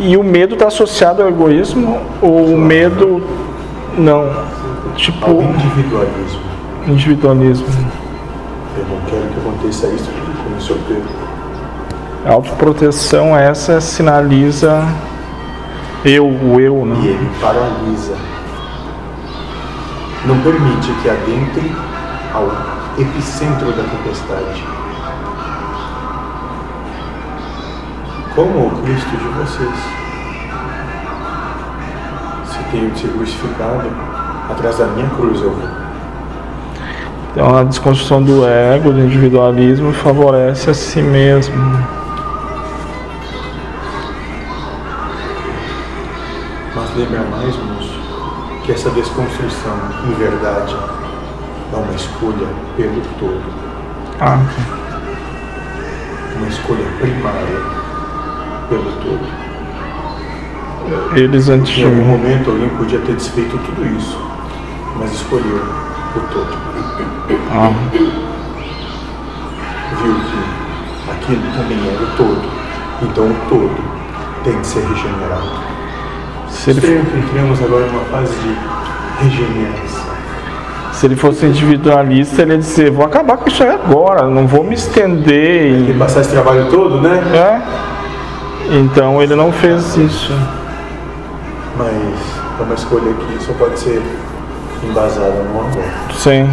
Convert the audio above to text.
E o medo está associado ao egoísmo ou o medo não? Tipo Ao individualismo. individualismo. Eu não quero que aconteça isso porque começou a ter. A autoproteção essa sinaliza eu, o eu, E né? ele paralisa. Não permite que adentre ao epicentro da tempestade. Como o Cristo de vocês. Se tenho ser crucificado, atrás da minha cruz eu vou. Então a desconstrução do ego, do individualismo favorece a si mesmo. Mas lembra mais, moço, que essa desconstrução, em verdade, é uma escolha pelo todo. Ah, Uma escolha primária pelo todo. eles antes Em algum momento alguém podia ter desfeito tudo isso, mas escolheu o todo. ah, Viu que aquilo também era o todo. Então o todo tem que ser regenerado. se, ele, Estranho que entramos agora numa fase de regeneração. se ele fosse individualista, ele ia dizer, vou acabar com isso aí agora, não vou me estender. E E, passar esse trabalho todo, né? é? Então ele não fez isso. Mas é uma escolha que só pode ser embasada no amor. Sim.